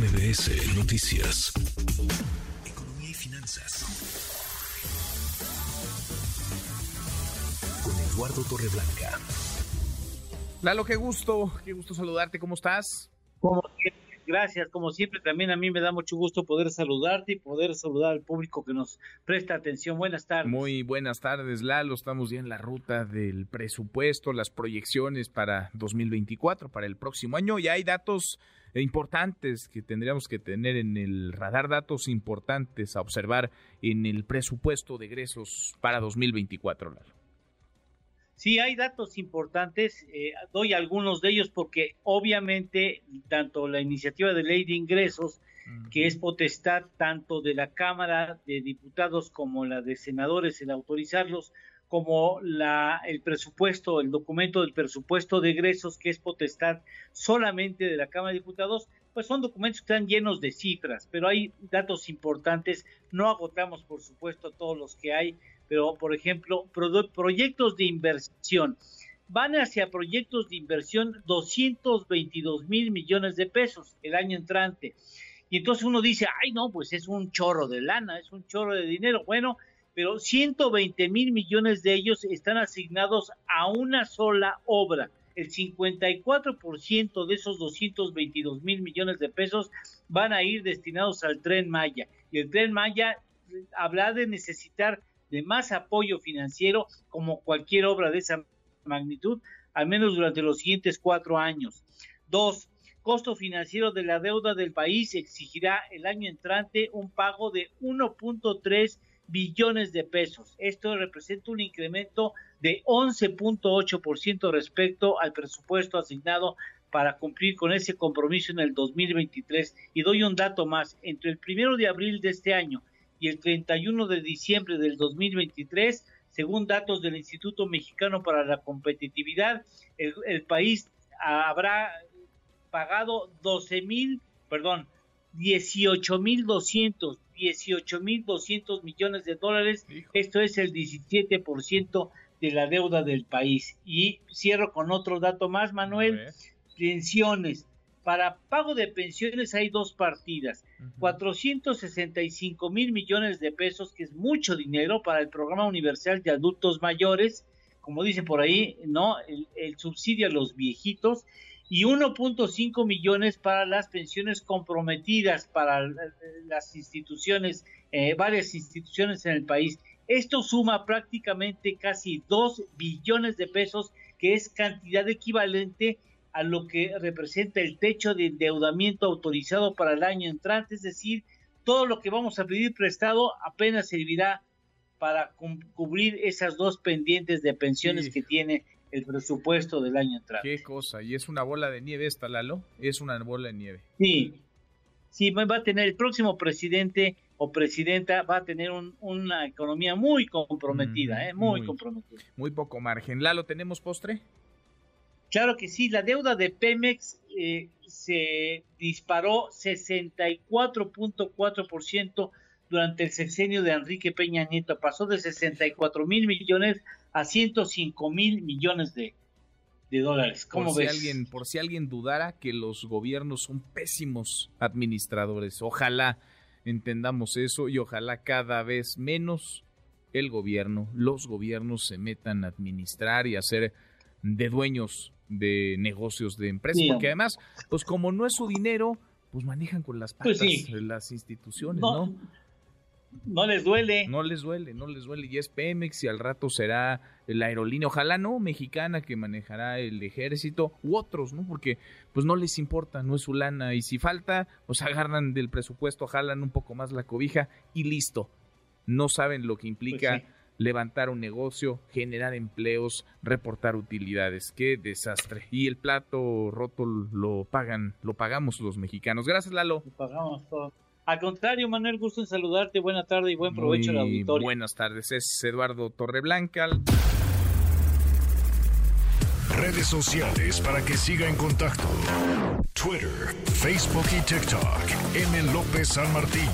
MBS Noticias. Economía y finanzas. Con Eduardo Torreblanca. Lalo, qué gusto, qué gusto saludarte, ¿cómo estás? Como gracias, como siempre también a mí me da mucho gusto poder saludarte y poder saludar al público que nos presta atención. Buenas tardes. Muy buenas tardes, Lalo. Estamos ya en la ruta del presupuesto, las proyecciones para 2024, para el próximo año. Y hay datos importantes que tendríamos que tener en el radar, datos importantes a observar en el presupuesto de egresos para 2024, Lalo. Sí, hay datos importantes, eh, doy algunos de ellos porque obviamente tanto la iniciativa de ley de ingresos, que es potestad tanto de la Cámara de Diputados como la de senadores el autorizarlos, como la, el presupuesto, el documento del presupuesto de egresos, que es potestad solamente de la Cámara de Diputados, pues son documentos que están llenos de cifras, pero hay datos importantes, no agotamos por supuesto todos los que hay, pero por ejemplo, proyectos de inversión. Van hacia proyectos de inversión 222 mil millones de pesos el año entrante. Y entonces uno dice, ay no, pues es un chorro de lana, es un chorro de dinero. Bueno, pero 120 mil millones de ellos están asignados a una sola obra. El 54% de esos 222 mil millones de pesos van a ir destinados al tren Maya. Y el tren Maya habrá de necesitar de más apoyo financiero como cualquier obra de esa magnitud, al menos durante los siguientes cuatro años. Dos, costo financiero de la deuda del país exigirá el año entrante un pago de 1.3 billones de pesos. Esto representa un incremento de 11.8% respecto al presupuesto asignado para cumplir con ese compromiso en el 2023. Y doy un dato más. Entre el primero de abril de este año y el 31 de diciembre del 2023, según datos del Instituto Mexicano para la Competitividad, el, país habrá pagado 12 mil, perdón, 18 mil 200, 18 mil 200 millones de dólares. Esto es el 17% de la deuda del país. Y cierro con otro dato más, Manuel. Pensiones. Para pago de pensiones hay dos partidas, 465 mil millones de pesos, que es mucho dinero para el programa universal de adultos mayores, como dice por ahí, ¿no? El, subsidio a los viejitos, y 1.5 millones para las pensiones comprometidas para las instituciones, eh, varias instituciones en el país. Esto suma prácticamente casi 2 billones de pesos, que es cantidad equivalente a lo que representa el techo de endeudamiento autorizado para el año entrante, es decir, todo lo que vamos a pedir prestado apenas servirá para cubrir esas dos pendientes de pensiones que tiene el presupuesto del año entrante. Qué cosa, y es una bola de nieve esta, Lalo, es una bola de nieve. Sí, sí, va a tener el próximo presidente o presidenta, va a tener una economía muy comprometida, ¿eh? muy, muy comprometida. Muy poco margen. Lalo, ¿tenemos postre? Claro que sí, la deuda de Pemex eh, se disparó 64.4% durante el sexenio de Enrique Peña Nieto, pasó de 64 mil millones a 105 mil millones de, dólares. ¿Cómo por Si alguien, por si alguien dudara que los gobiernos son pésimos administradores, ojalá entendamos eso y ojalá cada vez menos el gobierno, los gobiernos se metan a administrar y a hacer de dueños de negocios de empresas, porque además, pues como no es su dinero, pues manejan con las pues patas las instituciones, ¿no? ¿no? les duele. No les duele, no les duele. Y es Pemex y al rato será la aerolínea, ojalá no, mexicana que manejará el ejército u otros, ¿no? Porque pues no les importa, no es su lana. Y si falta, pues agarran del presupuesto, jalan un poco más la cobija y listo. No saben lo que implica. Pues levantar un negocio, generar empleos, reportar utilidades. Qué desastre. Y el plato roto lo pagan, lo pagamos los mexicanos. Gracias, Lalo. Lo pagamos todo. Al contrario, Manuel, gusto en saludarte. Buena tarde y buen provecho la auditorio. Buenas tardes. Es Eduardo Torreblanca. Redes sociales para que siga en contacto: Twitter, Facebook y TikTok. M. López San Martín.